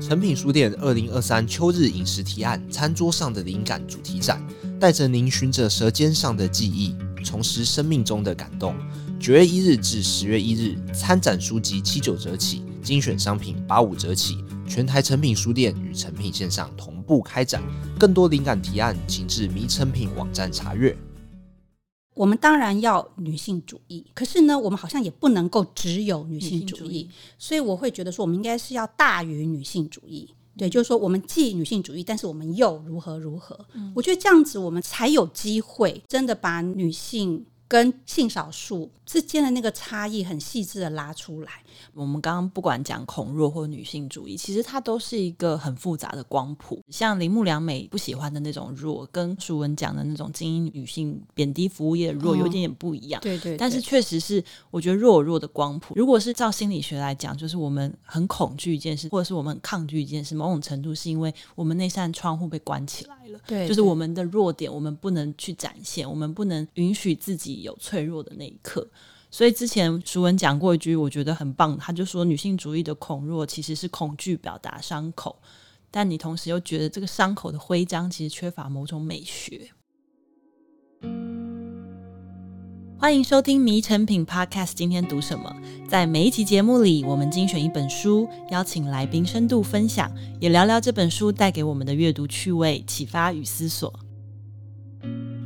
诚品书店二零二三秋日饮食提案《餐桌上的灵感》主题展，带着您循着舌尖上的记忆，重拾生命中的感动。九月一日至十月一日，参展书籍七九折起，精选商品八五折起。全台诚品书店与诚品线上同步开展，更多灵感提案，请至迷诚品网站查阅。我们当然要女性主义，可是呢，我们好像也不能够只有女性主义，主义，所以我会觉得说，我们应该是要大于女性主义。对，就是说，我们既女性主义，但是我们又如何如何？嗯，我觉得这样子，我们才有机会真的把女性。跟性少数之间的那个差异很细致的拉出来。我们刚刚不管讲恐弱或女性主义，其实它都是一个很复杂的光谱。像铃木良美不喜欢的那种弱，跟淑文讲的那种精英女性贬低服务业的弱，有一点点不一样。对，对对。但是确实是，我觉得弱有弱的光谱。如果是照心理学来讲，就是我们很恐惧一件事，或者是我们很抗拒一件事，某种程度是因为我们那扇窗户被关起来了。对，对，就是我们的弱点，我们不能去展现，我们不能允许自己有脆弱的那一刻。所以之前淑文讲过一句，我觉得很棒，他就说女性主义的恐弱其实是恐惧表达伤口，但你同时又觉得这个伤口的徽章其实缺乏某种美学。欢迎收听《迷成品 Podcast》，今天读什么？在每一集节目里，我们精选一本书，邀请来宾深度分享，也聊聊这本书带给我们的阅读趣味、启发与思索。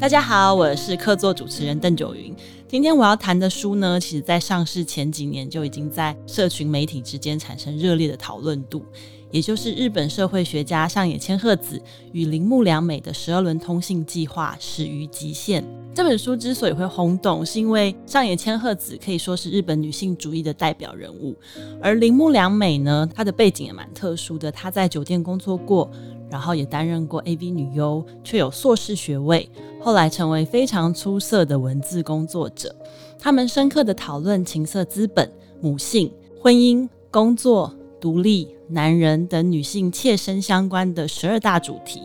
大家好，我是客座主持人邓九云。今天我要谈的书呢，其实在上市前几年就已经在社群媒体之间产生热烈的讨论度。也就是日本社会学家上野千鹤子与铃木良美的十二轮通信计划始于极限。这本书之所以会轰动，是因为上野千鹤子可以说是日本女性主义的代表人物，而铃木良美呢，她的背景也蛮特殊的，她在酒店工作过，然后也担任过 AV 女优，却有硕士学位，后来成为非常出色的文字工作者。他们深刻的讨论情色资本、母性、婚姻、工作、独立、男人等女性切身相关的十二大主题，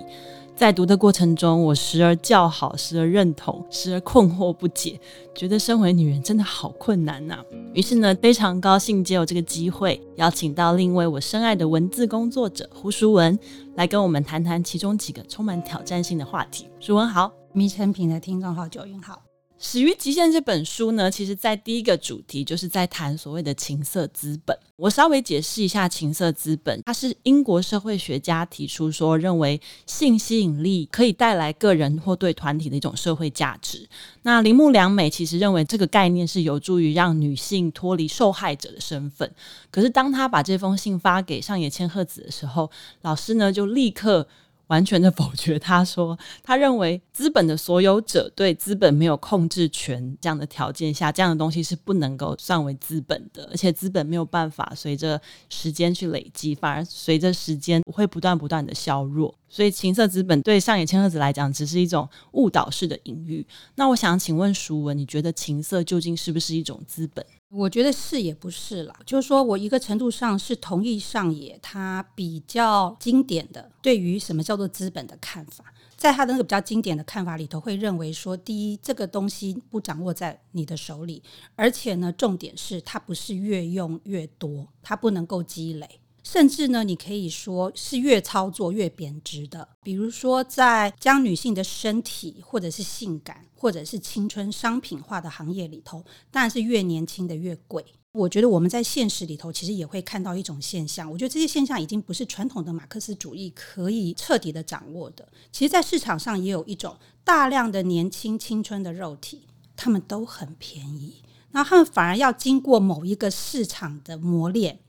在读的过程中，我时而叫好，时而认同，时而困惑不解，觉得身为女人真的好困难呐、啊。于是呢，非常高兴借由这个机会，邀请到另一位我深爱的文字工作者胡淑文，来跟我们谈谈其中几个充满挑战性的话题。淑文好，迷城品的听众好，九云好。始于极限这本书呢，其实在第一个主题就是在谈所谓的情色资本。我稍微解释一下情色资本，它是英国社会学家提出说，认为性吸引力可以带来个人或对团体的一种社会价值。那铃木良美其实认为这个概念是有助于让女性脱离受害者的身份。可是当他把这封信发给上野千鹤子的时候，老师呢就立刻。完全的否决。他说，他认为资本的所有者对资本没有控制权这样的条件下，这样的东西是不能够算为资本的，而且资本没有办法随着时间去累积，反而随着时间会不断不断的削弱。所以，情色资本对上野千鹤子来讲，只是一种误导式的隐喻。那我想请问淑文，你觉得情色究竟是不是一种资本？我觉得是也不是啦，就是说我一个程度上是同意上野他比较经典的对于什么叫做资本的看法，在他的那个比较经典的看法里头，会认为说，第一，这个东西不掌握在你的手里，而且呢，重点是它不是越用越多，它不能够积累。甚至呢，你可以说是越操作越贬值的。比如说，在将女性的身体或者是性感或者是青春商品化的行业里头，当然是越年轻的越贵。我觉得我们在现实里头其实也会看到一种现象，我觉得这些现象已经不是传统的马克思主义可以彻底的掌握的。其实，在市场上也有一种大量的年轻青春的肉体，他们都很便宜，然后他们反而要经过某一个市场的磨练。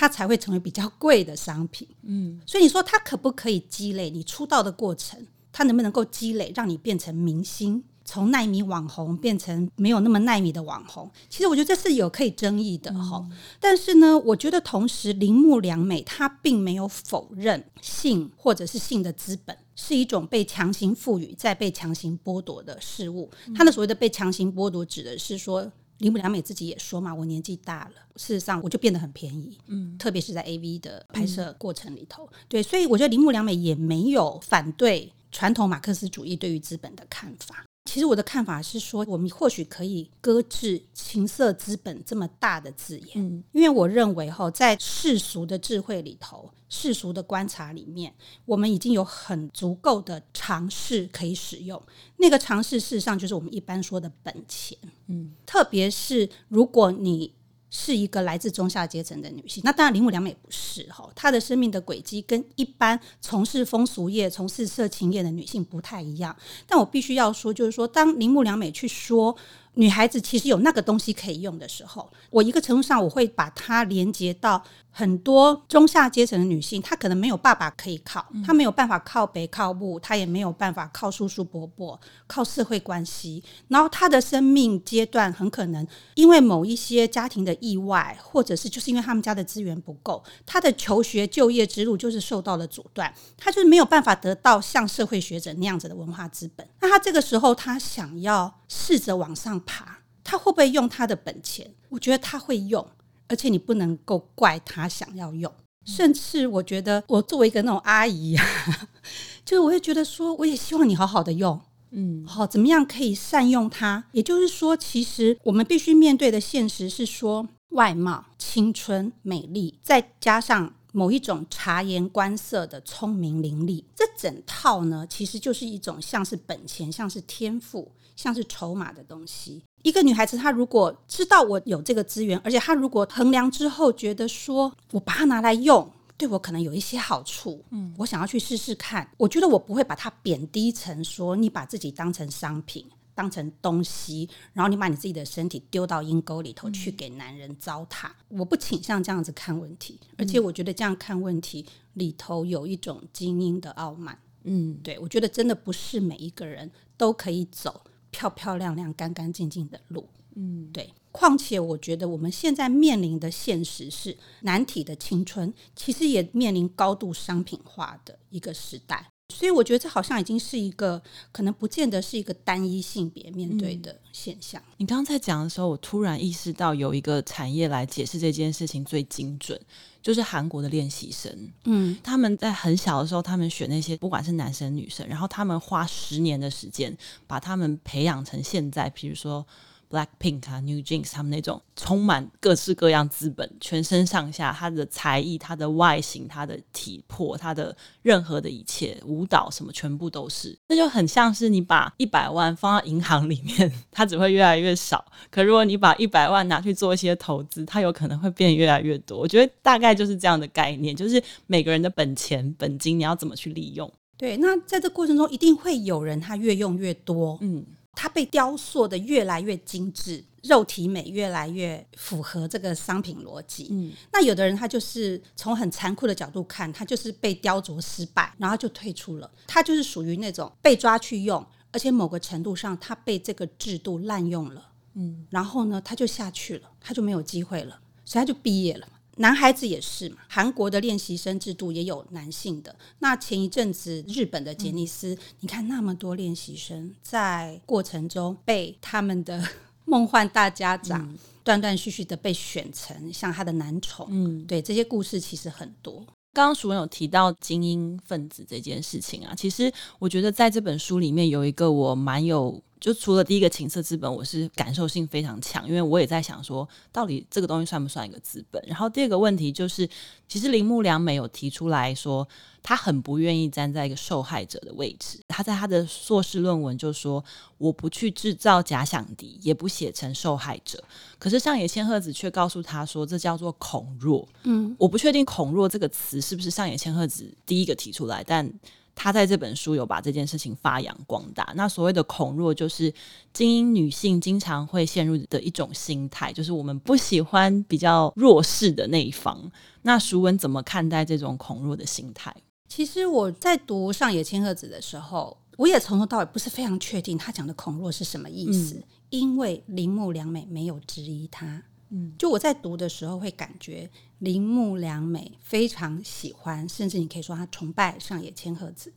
它才会成为比较贵的商品，嗯，所以你说它可不可以积累？你出道的过程，它能不能够积累，让你变成明星，从耐米网红变成没有那么耐米的网红？其实我觉得这是有可以争议的哈。嗯，但是呢，我觉得同时铃木良美她并没有否认性或者是性的资本是一种被强行赋予再被强行剥夺的事物。他的所谓的被强行剥夺，指的是说。铃木良美自己也说嘛，我年纪大了，事实上我就变得很便宜，嗯，特别是在 AV 的拍摄过程里头，嗯，对，所以我觉得铃木良美也没有反对传统马克思主义对于资本的看法。其实我的看法是说，我们或许可以搁置“情色资本”这么大的字眼，嗯，因为我认为哈，在世俗的智慧里头，世俗的观察里面，我们已经有很足够的尝试可以使用。那个尝试事实上就是我们一般说的本钱，嗯，特别是如果你。是一个来自中下阶层的女性，那当然铃木良美不是哈，她的生命的轨迹跟一般从事风俗业、从事色情业的女性不太一样。但我必须要说，就是说，当铃木良美去说。女孩子其实有那个东西可以用的时候，我一个程度上我会把它连接到很多中下阶层的女性，她可能没有爸爸可以靠，她没有办法靠北靠母，她也没有办法靠叔叔伯伯，靠社会关系，然后她的生命阶段很可能因为某一些家庭的意外，或者是就是因为他们家的资源不够，她的求学就业之路就是受到了阻断，她就是没有办法得到像社会学者那样子的文化资本。那她这个时候，她想要试着往上。爬，他会不会用他的本钱？我觉得他会用，而且你不能够怪他想要用。甚至我觉得，我作为一个那种阿姨啊，就是我会觉得说，我也希望你好好的用，嗯，好，怎么样可以善用它？也就是说，其实我们必须面对的现实是说，外貌、青春、美丽，再加上某一种察言观色的聪明伶俐，这整套呢，其实就是一种像是本钱，像是天赋。像是筹码的东西，一个女孩子她如果知道我有这个资源，而且她如果衡量之后觉得说我把它拿来用，对我可能有一些好处，嗯，我想要去试试看。我觉得我不会把它贬低成说你把自己当成商品，当成东西，然后你把你自己的身体丢到阴沟里头去给男人糟蹋。我不倾向这样子看问题，而且我觉得这样看问题里头有一种精英的傲慢。嗯，对，我觉得真的不是每一个人都可以走。漂漂亮亮、干干净净的路，嗯，对。况且，我觉得我们现在面临的现实是，难体的青春其实也面临高度商品化的一个时代。所以我觉得这好像已经是一个可能不见得是一个单一性别面对的现象。嗯，你刚刚在讲的时候，我突然意识到有一个产业来解释这件事情最精准，就是韩国的练习生。嗯，他们在很小的时候，他们选那些不管是男生女生，然后他们花十年的时间把他们培养成现在，比如说。Blackpink 啊，New Jeans，他们那种充满各式各样资本，全身上下，他的才艺、他的外形、他的体魄、他的任何的一切，舞蹈什么，全部都是。那就很像是你把一百万放到银行里面，它只会越来越少。可如果你把一百万拿去做一些投资，它有可能会变越来越多。我觉得大概就是这样的概念，就是每个人的本钱、本金，你要怎么去利用？对，那在这过程中，一定会有人他越用越多，嗯。它被雕塑的越来越精致，肉体美越来越符合这个商品逻辑。嗯，那有的人他就是从很残酷的角度看，他就是被雕琢失败，然后就退出了。他就是属于那种被抓去用，而且某个程度上他被这个制度滥用了。嗯，然后呢，他就下去了，他就没有机会了，所以他就毕业了。男孩子也是嘛，韩国的练习生制度也有男性的。那前一阵子日本的杰尼斯，嗯、你看那么多练习生在过程中被他们的 梦幻大家长断断续续的被选成像他的男宠。嗯，对，这些故事其实很多。刚刚淑雯有提到精英分子这件事情啊，其实我觉得在这本书里面有一个我蛮有。就除了第一个情色资本，我是感受性非常强，因为我也在想说，到底这个东西算不算一个资本？然后第二个问题就是，其实铃木良美有提出来说，他很不愿意站在一个受害者的位置。他在他的硕士论文就说，我不去制造假想敌，也不写成受害者。可是上野千鹤子却告诉他说，这叫做恐弱。嗯，我不确定“恐弱”这个词是不是上野千鹤子第一个提出来，但。他在这本书有把这件事情发扬光大。那所谓的恐弱，就是精英女性经常会陷入的一种心态，就是我们不喜欢比较弱势的那一方。那熟文怎么看待这种恐弱的心态？其实我在读上野千鹤子的时候，我也从头到尾不是非常确定他讲的恐弱是什么意思，嗯、因为铃木良美没有质疑他。嗯，就我在读的时候会感觉铃木良美非常喜欢，甚至你可以说他崇拜上野千鹤子。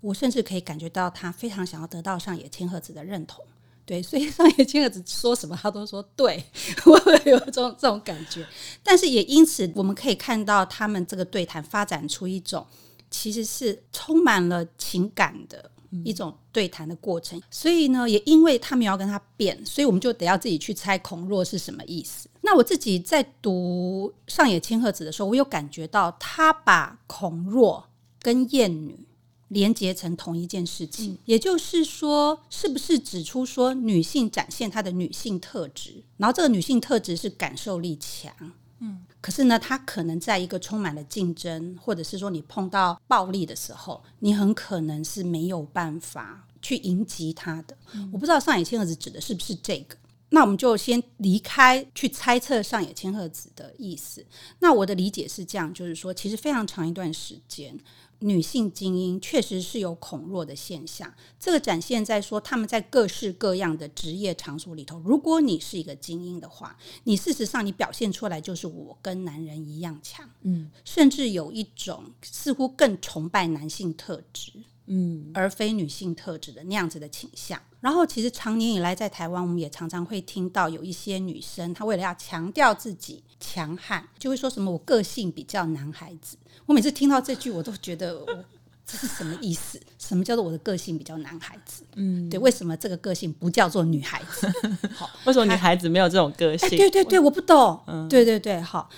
我甚至可以感觉到他非常想要得到上野千鹤子的认同。对，所以上野千鹤子说什么他都说对，我有这种这种感觉。但是也因此，我们可以看到他们这个对谈发展出一种其实是充满了情感的。一种对谈的过程。所以呢，也因为他们要跟他辩，所以我们就得要自己去猜孔若是什么意思。那我自己在读上野千鹤子的时候，我有感觉到他把孔若跟厌女连结成同一件事情，嗯、也就是说，是不是指出说女性展现她的女性特质，然后这个女性特质是感受力强，嗯，可是呢，她可能在一个充满了竞争，或者是说你碰到暴力的时候，你很可能是没有办法去迎击她的。嗯、我不知道上野千鹤子指的是不是这个，那我们就先离开去猜测上野千鹤子的意思。那我的理解是这样，就是说，其实非常长一段时间。女性精英确实是有恐弱的现象，这个展现在说他们在各式各样的职业场所里头。如果你是一个精英的话，你事实上你表现出来就是我跟男人一样强，嗯，甚至有一种似乎更崇拜男性特质，嗯，而非女性特质的那样子的倾向。然后，其实长年以来在台湾，我们也常常会听到有一些女生，她为了要强调自己强悍，就会说什么“我个性比较男孩子”。我每次听到这句，我都觉得我这是什么意思？什么叫做我的个性比较男孩子？嗯，对，为什么这个个性不叫做女孩子？好，为什么女孩子没有这种个性？哎，对对对，我不懂。嗯，对对对，好。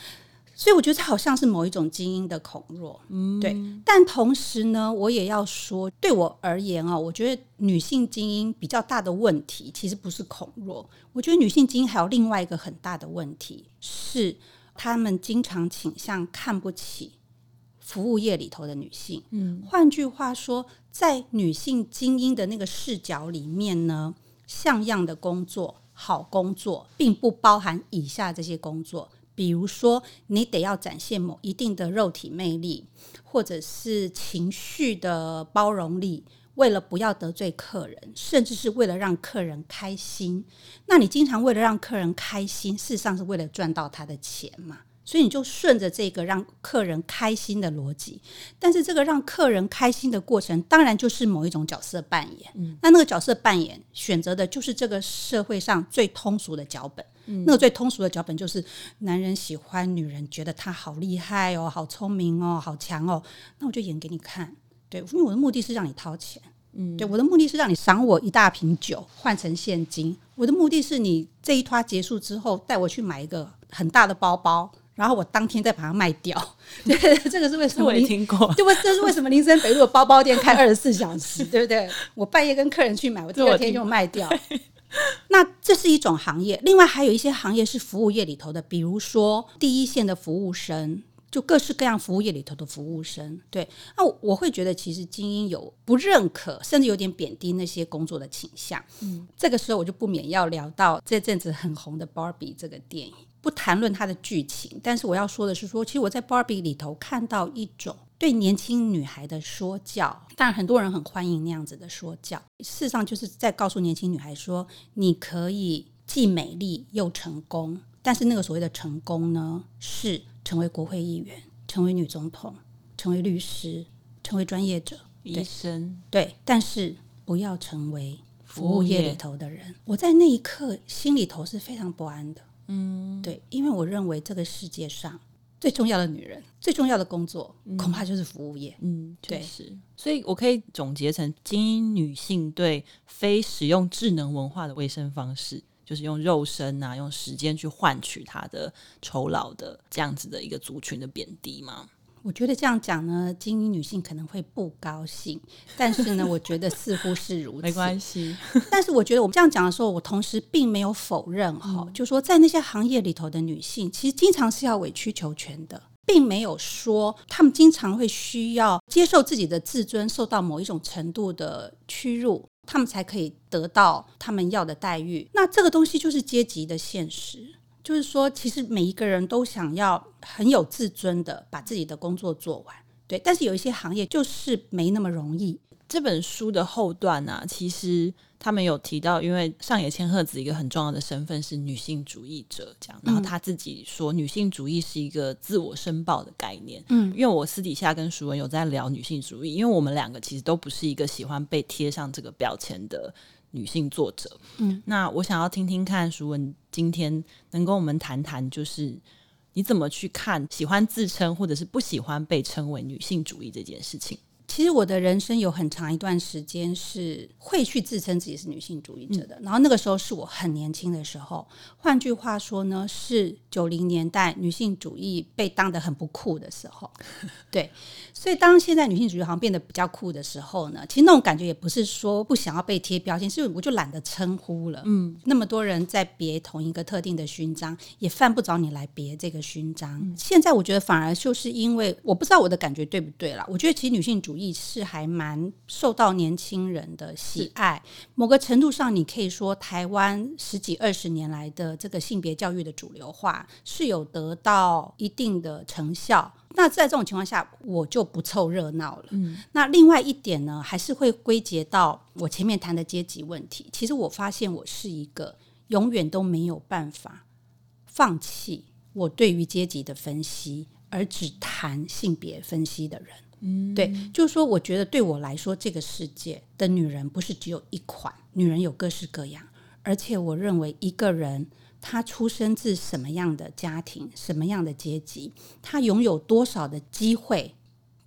所以我觉得这好像是某一种精英的恐弱，嗯，对。但同时呢，我也要说，对我而言啊，我觉得女性精英比较大的问题，其实不是恐弱。我觉得女性精英还有另外一个很大的问题，是她们经常倾向看不起。服务业里头的女性，嗯，换句话说，在女性精英的那个视角里面呢，像样的工作、好工作，并不包含以下这些工作，比如说，你得要展现某一定的肉体魅力，或者是情绪的包容力，为了不要得罪客人，甚至是为了让客人开心。那你经常为了让客人开心，事实上是为了赚到他的钱嘛？所以你就顺着这个让客人开心的逻辑，但是这个让客人开心的过程，当然就是某一种角色扮演。嗯，那那个角色扮演选择的就是这个社会上最通俗的脚本。嗯，那个最通俗的脚本就是男人喜欢女人，觉得她好厉害哦，好聪明哦，好强哦。那我就演给你看，对，因为我的目的是让你掏钱。嗯，对，我的目的是让你赏我一大瓶酒换成现金。我的目的是你这一摊结束之后，带我去买一个很大的包包。然后我当天再把它卖掉，对，这个是为什么？我也听过，对不？这是为什么林森北路的包包店开二十四小时，对不对？我半夜跟客人去买，我第二天就卖掉。那这是一种行业，另外还有一些行业是服务业里头的，比如说第一线的服务生，就各式各样服务业里头的服务生。对，那我会觉得其实精英有不认可，甚至有点贬低那些工作的倾向。嗯，这个时候我就不免要聊到这阵子很红的《芭比》这个电影。不谈论它的剧情，但是我要说的是说，其实我在《芭比》里头看到一种对年轻女孩的说教，当然很多人很欢迎那样子的说教。事实上，就是在告诉年轻女孩说，你可以既美丽又成功，但是那个所谓的成功呢，是成为国会议员、成为女总统、成为律师、成为专业者、医生，对，但是不要成为服务业里头的人。我在那一刻心里头是非常不安的。嗯，对，因为我认为这个世界上最重要的女人，最重要的工作，恐怕就是服务业。嗯，对，是，所以我可以总结成精英女性对非使用智能文化的卫生方式，就是用肉身啊，用时间去换取她的酬劳的这样子的一个族群的贬低吗？我觉得这样讲呢，精英女性可能会不高兴，但是呢，我觉得似乎是如此。没关系，但是我觉得我们这样讲的时候，我同时并没有否认哈，嗯、就说在那些行业里头的女性，其实经常是要委曲求全的，并没有说她们经常会需要接受自己的自尊受到某一种程度的屈辱，她们才可以得到她们要的待遇。那这个东西就是阶级的现实。就是说，其实每一个人都想要很有自尊的把自己的工作做完，对。但是有一些行业就是没那么容易。这本书的后段呢、啊，其实他们有提到，因为上野千鹤子一个很重要的身份是女性主义者，这样。然后他自己说，女性主义是一个自我申报的概念。嗯，因为我私底下跟淑雯有在聊女性主义，因为我们两个其实都不是一个喜欢被贴上这个标签的。女性作者，嗯，那我想要听听看，淑文今天能跟我们谈谈，就是你怎么去看喜欢自称或者是不喜欢被称为女性主义这件事情。其实我的人生有很长一段时间是会去自称自己是女性主义者的，嗯、然后那个时候是我很年轻的时候。换句话说呢，是九零年代女性主义被当得很不酷的时候。对，所以当现在女性主义好像变得比较酷的时候呢，其实那种感觉也不是说不想要被贴标签，是我就懒得称呼了。嗯，那么多人在别同一个特定的勋章，也犯不着你来别这个勋章。嗯、现在我觉得反而就是因为我不知道我的感觉对不对啦，我觉得其实女性主义是还蛮受到年轻人的喜爱。某个程度上，你可以说台湾十几二十年来的这个性别教育的主流化是有得到一定的成效。那在这种情况下，我就不凑热闹了。嗯，那另外一点呢，还是会归结到我前面谈的阶级问题。其实我发现我是一个永远都没有办法放弃我对于阶级的分析，而只谈性别分析的人。嗯，对，就是说，我觉得对我来说，这个世界的女人不是只有一款，女人有各式各样，而且我认为一个人。他出生自什么样的家庭，什么样的阶级，他拥有多少的机会，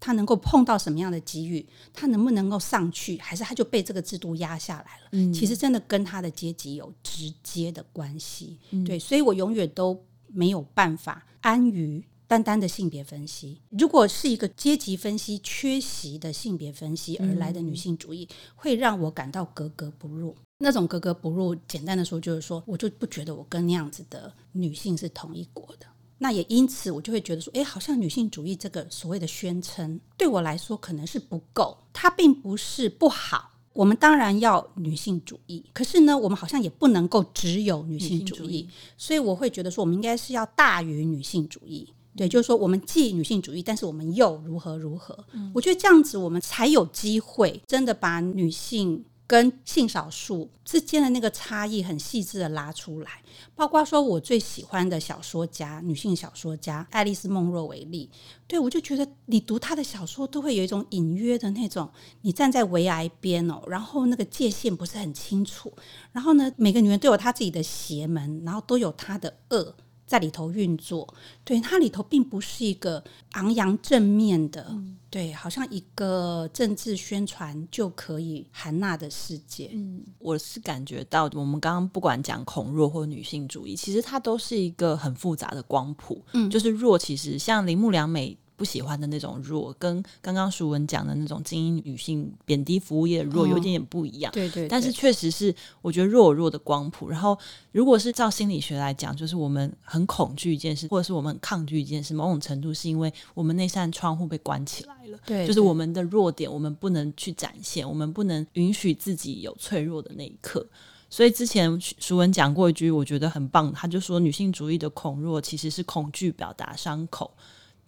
他能够碰到什么样的机遇，他能不能够上去，还是他就被这个制度压下来了？嗯，其实真的跟他的阶级有直接的关系。嗯，对，所以我永远都没有办法安于单单的性别分析。如果是一个阶级分析缺席的性别分析而来的女性主义，会让我感到格格不入。那种格格不入，简单的说就是说，我就不觉得我跟那样子的女性是同一国的。那也因此，我就会觉得说，诶，好像女性主义这个所谓的宣称，对我来说可能是不够。它并不是不好，我们当然要女性主义，可是呢，我们好像也不能够只有女性主义。主义，所以我会觉得说，我们应该是要大于女性主义。对，就是说，我们既女性主义，但是我们又如何如何？嗯，我觉得这样子，我们才有机会真的把女性。跟性少数之间的那个差异很细致的拉出来，包括说我最喜欢的小说家，女性小说家爱丽丝·梦若为例，对，我就觉得你读她的小说都会有一种隐约的那种，你站在围崖边哦，然后那个界限不是很清楚，然后呢，每个女人都有她自己的邪门，然后都有她的恶。在里头运作，对，它里头并不是一个昂扬正面的，嗯、对，好像一个政治宣传就可以含纳的世界。嗯，我是感觉到，我们刚刚不管讲恐弱或女性主义，其实它都是一个很复杂的光谱。嗯，就是弱，其实像铃木良美。不喜欢的那种弱，跟刚刚淑文讲的那种精英女性贬低服务业的弱有一点点不一样。哦、对，对对，但是确实是，我觉得弱有弱的光谱。然后，如果是照心理学来讲，就是我们很恐惧一件事，或者是我们很抗拒一件事，某种程度是因为我们那扇窗户被关起来了。对，对，就是我们的弱点，我们不能去展现，我们不能允许自己有脆弱的那一刻。所以之前淑文讲过一句，我觉得很棒，他就说女性主义的恐弱其实是恐惧表达伤口。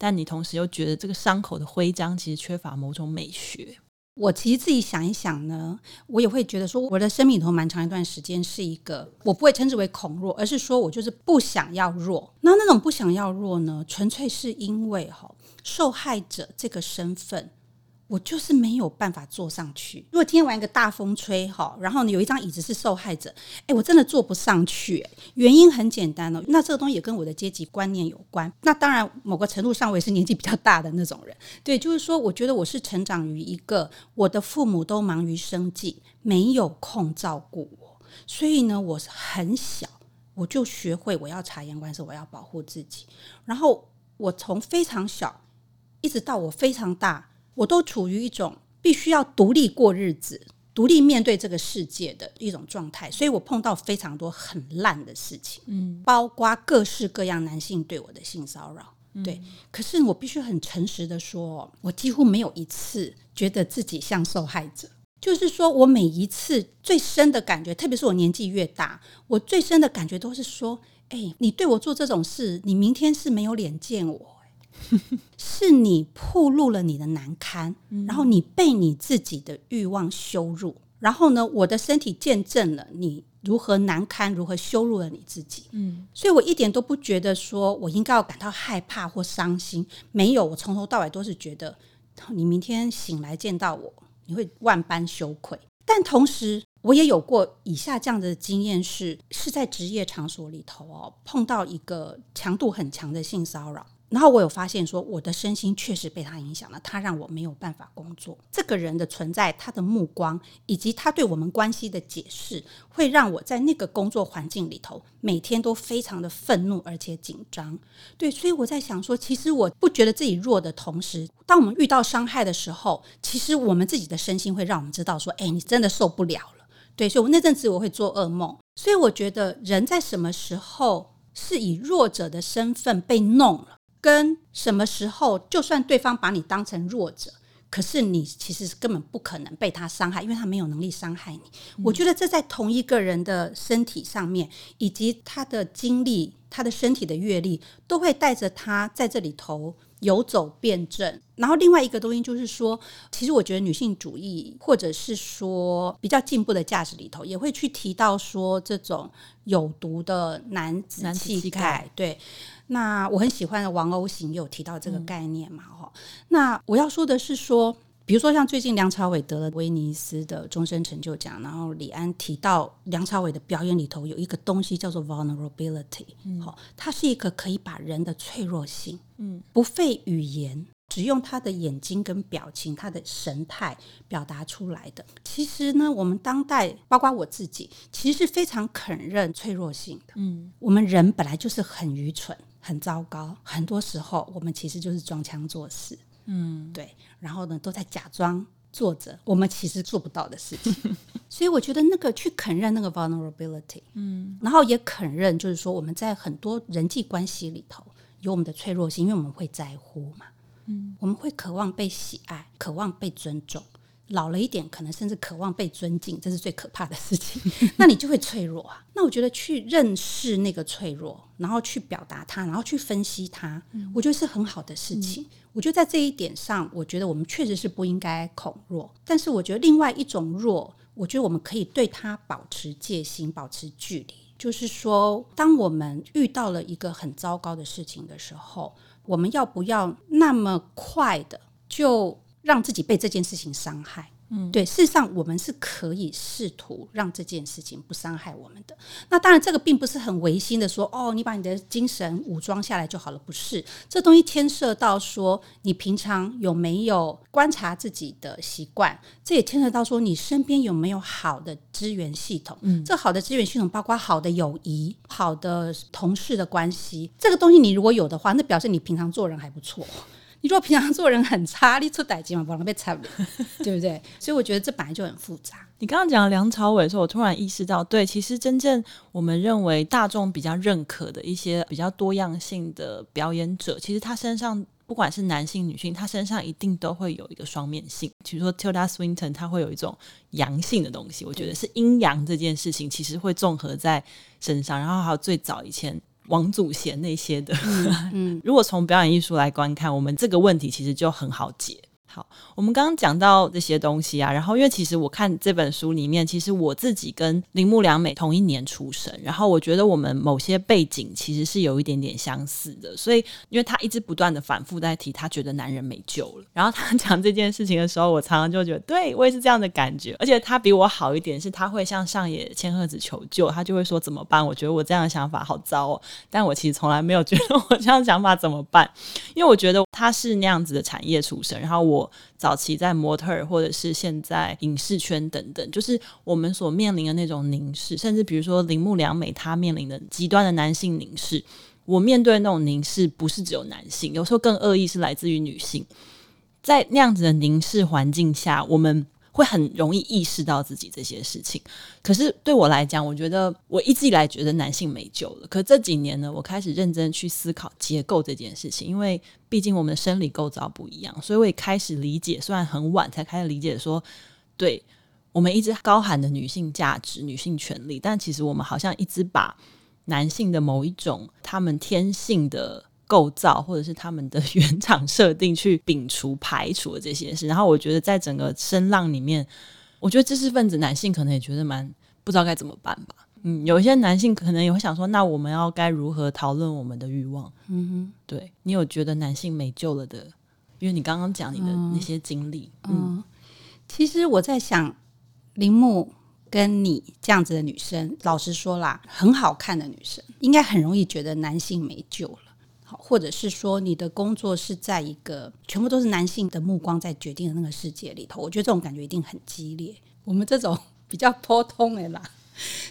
但你同时又觉得这个伤口的徽章其实缺乏某种美学。我其实自己想一想呢，我也会觉得说，我的生命里头蛮长一段时间是一个，我不会称之为恐弱，而是说我就是不想要弱。那那种不想要弱呢，纯粹是因为哈受害者这个身份。我就是没有办法坐上去。如果今天玩一个大风吹哈，然后呢有一张椅子是受害者，诶，我真的坐不上去。原因很简单哦，那这个东西也跟我的阶级观念有关。那当然，某个程度上我也是年纪比较大的那种人。对，就是说，我觉得我是成长于一个我的父母都忙于生计，没有空照顾我，所以呢，我很小我就学会我要察言观色，我要保护自己。然后我从非常小一直到我非常大。我都处于一种必须要独立过日子、独立面对这个世界的一种状态，所以我碰到非常多很烂的事情，嗯，包括各式各样男性对我的性骚扰，对。嗯，可是我必须很诚实的说，我几乎没有一次觉得自己像受害者，就是说我每一次最深的感觉，特别是我年纪越大，我最深的感觉都是说，哎，你对我做这种事，你明天是没有脸见我。是你暴露了你的难堪，然后你被你自己的欲望羞辱，然后呢，我的身体见证了你如何难堪，如何羞辱了你自己。嗯，所以我一点都不觉得说我应该要感到害怕或伤心，没有，我从头到尾都是觉得，你明天醒来见到我，你会万般羞愧。但同时，我也有过以下这样的经验是，是在职业场所里头哦，碰到一个强度很强的性骚扰。然后我有发现说，我的身心确实被他影响了，他让我没有办法工作。这个人的存在，他的目光以及他对我们关系的解释，会让我在那个工作环境里头每天都非常的愤怒而且紧张。对，所以我在想说，其实我不觉得自己弱的同时，当我们遇到伤害的时候，其实我们自己的身心会让我们知道说，哎，你真的受不了了。对，所以我那阵子我会做噩梦。所以我觉得人在什么时候是以弱者的身份被弄了？跟什么时候，就算对方把你当成弱者，可是你其实根本不可能被他伤害，因为他没有能力伤害你。嗯。我觉得这在同一个人的身体上面，以及他的经历、他的身体的阅历，都会带着他在这里头游走辩证。然后另外一个东西就是说，其实我觉得女性主义，或者是说比较进步的价值里头，也会去提到说这种有毒的男子气概，对。那我很喜欢的王鸥行也有提到这个概念嘛，哈、嗯。那我要说的是说，比如说像最近梁朝伟得了威尼斯的终身成就奖，然后李安提到梁朝伟的表演里头有一个东西叫做 vulnerability，好、嗯，它是一个可以把人的脆弱性，嗯，不费语言，只用他的眼睛跟表情、他的神态表达出来的。其实呢，我们当代包括我自己，其实是非常肯认脆弱性的。嗯，我们人本来就是很愚蠢。很糟糕，很多时候我们其实就是装腔作势，嗯，对，然后呢，都在假装做着我们其实做不到的事情，所以我觉得那个去肯认那个 vulnerability，嗯，然后也肯认，就是说我们在很多人际关系里头有我们的脆弱性，因为我们会在乎嘛，嗯，我们会渴望被喜爱，渴望被尊重。老了一点，可能甚至渴望被尊敬，这是最可怕的事情。那你就会脆弱啊。那我觉得去认识那个脆弱，然后去表达它，然后去分析它，嗯、我觉得是很好的事情。嗯、我觉得在这一点上，我觉得我们确实是不应该恐弱。但是我觉得另外一种弱，我觉得我们可以对它保持戒心，保持距离。就是说，当我们遇到了一个很糟糕的事情的时候，我们要不要那么快的就让自己被这件事情伤害，嗯，对，事实上我们是可以试图让这件事情不伤害我们的。那当然，这个并不是很违心的说，哦，你把你的精神武装下来就好了，不是。这东西牵涉到说，你平常有没有观察自己的习惯，这也牵涉到说，你身边有没有好的资源系统。嗯，这好的资源系统包括好的友谊、好的同事的关系。这个东西你如果有的话，那表示你平常做人还不错。你如果平常做人很差，你出代志嘛，不能被插了，对不对？所以我觉得这本来就很复杂。你刚刚讲梁朝伟的时候，我突然意识到，对，其实真正我们认为大众比较认可的一些比较多样性的表演者，其实他身上不管是男性女性，他身上一定都会有一个双面性。比如说 Tilda Swinton，他会有一种阳性的东西，我觉得是阴阳这件事情其实会综合在身上。然后还有最早以前。王祖贤那些的，嗯，嗯，如果从表演艺术来观看，我们这个问题其实就很好解。好，我们刚刚讲到这些东西啊，然后因为其实我看这本书里面，其实我自己跟铃木良美同一年出生，然后我觉得我们某些背景其实是有一点点相似的，所以因为他一直不断的反复在提，他觉得男人没救了，然后他 讲这件事情的时候，我常常就觉得，对我也是这样的感觉，而且他比我好一点，是他会向上野千鹤子求救，他就会说怎么办？我觉得我这样的想法好糟哦，但我其实从来没有觉得 我这样的想法怎么办，因为我觉得他是那样子的产业出身，然后我。早期在模特儿，或者是现在影视圈等等，就是我们所面临的那种凝视，甚至比如说铃木良美她面临的极端的男性凝视，我面对那种凝视不是只有男性，有时候更恶意是来自于女性，在那样子的凝视环境下，我们。会很容易意识到自己这些事情，可是对我来讲，我觉得我一直以来觉得男性没救了。可这几年呢，我开始认真去思考结构这件事情，因为毕竟我们的生理构造不一样，所以我也开始理解。虽然很晚才开始理解说，对我们一直高喊的女性价值、女性权利，但其实我们好像一直把男性的某一种他们天性的。构造或者是他们的原厂设定去摒除排除的这些事，然后我觉得在整个声浪里面，我觉得知识分子男性可能也觉得蛮不知道该怎么办吧。嗯，有一些男性可能也会想说，那我们要该如何讨论我们的欲望？嗯哼，对，你有觉得男性没救了的？因为你刚刚讲你的那些经历，嗯，嗯，其实我在想，铃木跟你这样子的女生，老实说啦，很好看的女生，应该很容易觉得男性没救了。或者是说你的工作是在一个全部都是男性的目光在决定的那个世界里头，我觉得这种感觉一定很激烈。我们这种 比较普通的啦，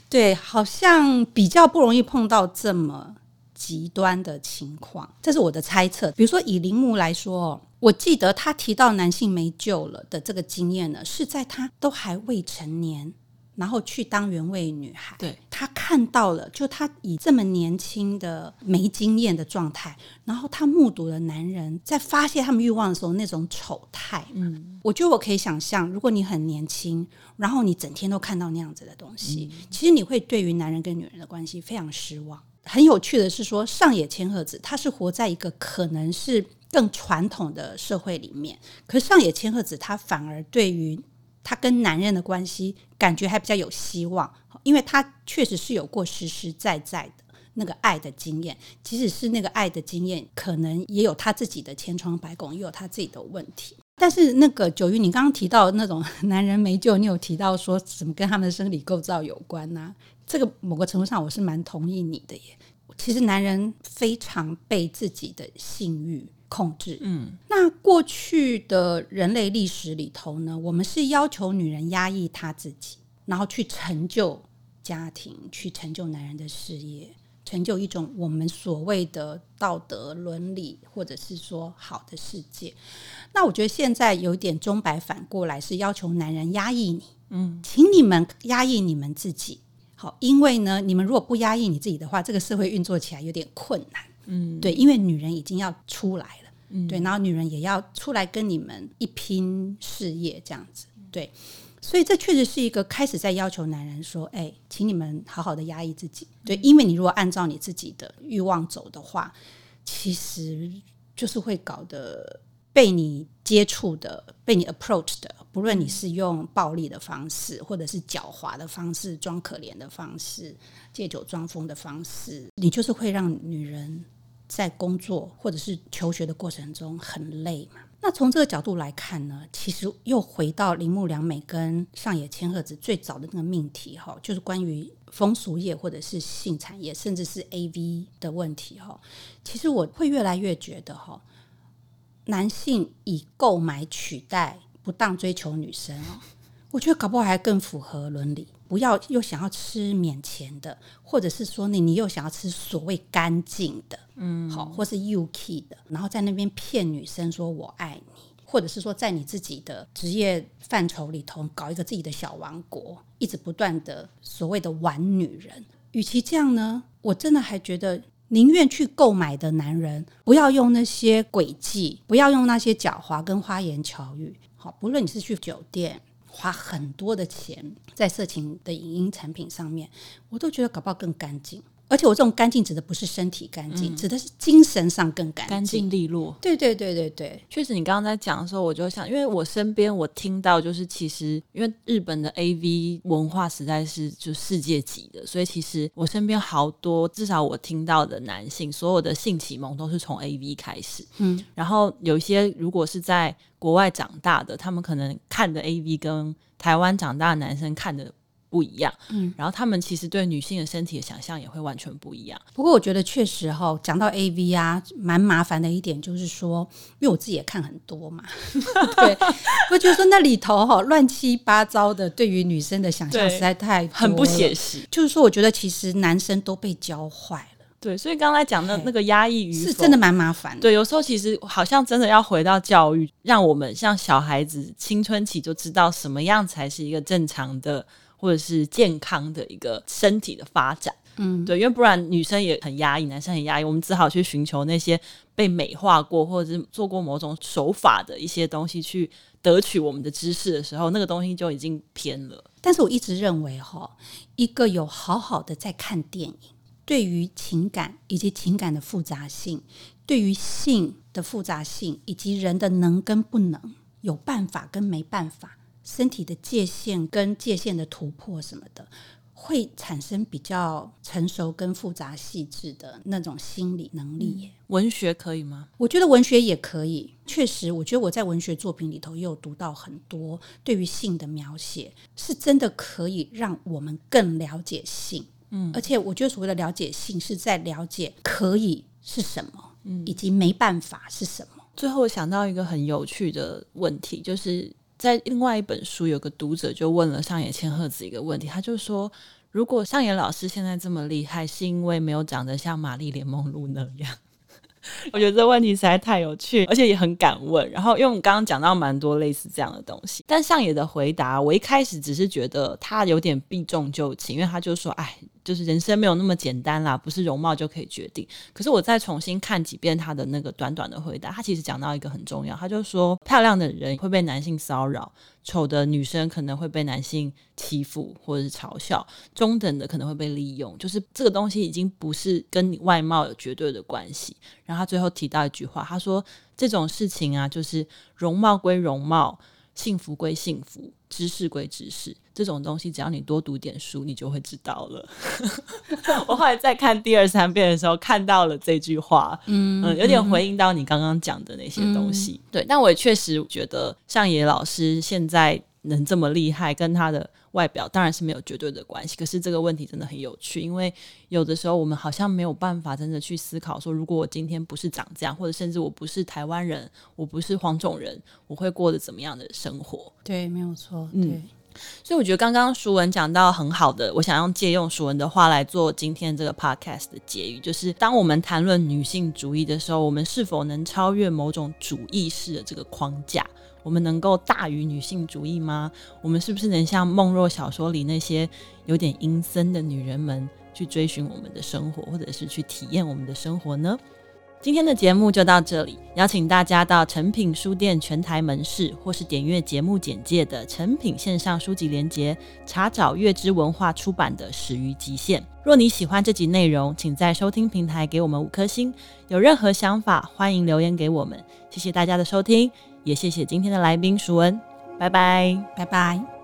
对，好像比较不容易碰到这么极端的情况，这是我的猜测。比如说以铃木来说，我记得他提到男性没救了的这个经验呢，是在他都还未成年。然后去当原味女孩，对，她看到了，就她以这么年轻的没经验的状态，然后她目睹了男人在发泄他们欲望的时候那种丑态。嗯，我觉得我可以想象，如果你很年轻，然后你整天都看到那样子的东西，嗯、其实你会对于男人跟女人的关系非常失望。很有趣的是说，上野千鹤子她是活在一个可能是更传统的社会里面，可是上野千鹤子她反而对于他跟男人的关系感觉还比较有希望，因为他确实是有过实实在在的那个爱的经验，即使是那个爱的经验，可能也有他自己的千疮百孔，也有他自己的问题。但是那个九玉，你刚刚提到那种男人没救，你有提到说怎么跟他们的生理构造有关呢、这个某个程度上我是蛮同意你的耶。其实男人非常被自己的性欲。控制，嗯，那过去的人类历史里头呢，我们是要求女人压抑她自己，然后去成就家庭，去成就男人的事业，成就一种我们所谓的道德伦理，或者是说好的世界。那我觉得现在有点钟摆反过来，是要求男人压抑你，嗯，请你们压抑你们自己，好，因为呢，你们如果不压抑你自己的话，这个社会运作起来有点困难。嗯，对，因为女人已经要出来了，嗯，对，然后女人也要出来跟你们一拼事业，这样子，对，所以这确实是一个开始在要求男人说，哎，请你们好好的压抑自己，对，因为你如果按照你自己的欲望走的话，其实就是会搞得被你接触的、被你 approach 的，不论你是用暴力的方式，或者是狡猾的方式、装可怜的方式、借酒装疯的方式，你就是会让女人。在工作或者是求学的过程中很累嘛？那从这个角度来看呢，其实又回到铃木良美跟上野千鹤子最早的那个命题哈，就是关于风俗业或者是性产业，甚至是 AV 的问题哈。其实我会越来越觉得哈，男性以购买取代不当追求女生哦，我觉得搞不好还更符合伦理。不要又想要吃免钱的，或者是说你你又想要吃所谓干净的，嗯，好，或是 UK 的，然后在那边骗女生说我爱你，或者是说在你自己的职业范畴里头搞一个自己的小王国，一直不断的所谓的玩女人。与其这样呢，我真的还觉得宁愿去购买的男人，不要用那些诡计，不要用那些狡猾跟花言巧语。好，不论你是去酒店。花很多的钱在色情的影音产品上面，我都觉得搞不好更干净。而且我这种干净指的不是身体干净，嗯、指的是精神上更干净、干净利落。对对对对对，确实，你刚刚在讲的时候，我就想，因为我身边我听到就是，其实因为日本的 AV 文化实在是就世界级的，所以其实我身边好多，至少我听到的男性，所有的性启蒙都是从 AV 开始。嗯，然后有一些如果是在国外长大的，他们可能看的 AV 跟台湾长大的男生看的。不一样，嗯，然后他们其实对女性的身体的想象也会完全不一样。不过我觉得确实哈，讲到 AV 啊，蛮麻烦的一点就是说，因为我自己也看很多嘛，对，我觉得说那里头哈乱七八糟的，对于女生的想象实在太很不写实。就是说，我觉得其实男生都被教坏了。对，所以刚才讲的那个压抑与是真的蛮麻烦的。对，有时候其实好像真的要回到教育，让我们像小孩子青春期就知道什么样才是一个正常的。或者是健康的一个身体的发展，嗯，对，因为不然女生也很压抑，男生很压抑，我们只好去寻求那些被美化过或者是做过某种手法的一些东西去得取我们的知识的时候，那个东西就已经偏了。但是我一直认为哈，一个有好好的在看电影，对于情感以及情感的复杂性，对于性的复杂性以及人的能跟不能，有办法跟没办法。身体的界限跟界限的突破什么的，会产生比较成熟跟复杂细致的那种心理能力。文学可以吗？我觉得文学也可以。确实，我觉得我在文学作品里头也有读到很多对于性的描写，是真的可以让我们更了解性。嗯，而且我觉得所谓的了解性，是在了解可以是什么。嗯，以及没办法是什么。最后想到一个很有趣的问题，就是在另外一本书，有个读者就问了上野千鹤子一个问题，他就说：如果上野老师现在这么厉害，是因为没有长得像玛丽莲梦露那样？我觉得这问题实在太有趣，而且也很敢问。然后，因为我们刚刚讲到蛮多类似这样的东西，但上野的回答，我一开始只是觉得他有点避重就轻，因为他就说：“哎。”就是人生没有那么简单啦，不是容貌就可以决定。可是我再重新看几遍他的那个短短的回答，他其实讲到一个很重要，他就说漂亮的人会被男性骚扰，丑的女生可能会被男性欺负或者是嘲笑，中等的可能会被利用。就是这个东西已经不是跟你外貌有绝对的关系。然后他最后提到一句话，他说这种事情啊，就是容貌归容貌。幸福归幸福，知识归知识，这种东西只要你多读点书，你就会知道了。我后来再看第二三遍的时候，看到了这句话，嗯，嗯，有点回应到你刚刚讲的那些东西。嗯、对，但我也确实觉得上野老师现在能这么厉害，跟他的。外表当然是没有绝对的关系，可是这个问题真的很有趣，因为有的时候我们好像没有办法真的去思考说，如果我今天不是长这样，或者甚至我不是台湾人，我不是黄种人，我会过得怎么样的生活？对，没有错。嗯，对。所以我觉得刚刚淑文讲到很好的，我想用借用淑文的话来做今天这个 podcast 的结语，就是当我们谈论女性主义的时候，我们是否能超越某种主义式的这个框架？我们能够大于女性主义吗？我们是不是能像梦若小说里那些有点阴森的女人们去追寻我们的生活，或者是去体验我们的生活呢？今天的节目就到这里，邀请大家到诚品书店全台门市，或是点阅节目简介的诚品线上书籍连结，查找月之文化出版的《始于极限》。若你喜欢这集内容，请在收听平台给我们五颗星。有任何想法，欢迎留言给我们。谢谢大家的收听。也谢谢今天的来宾淑文，拜拜，拜拜。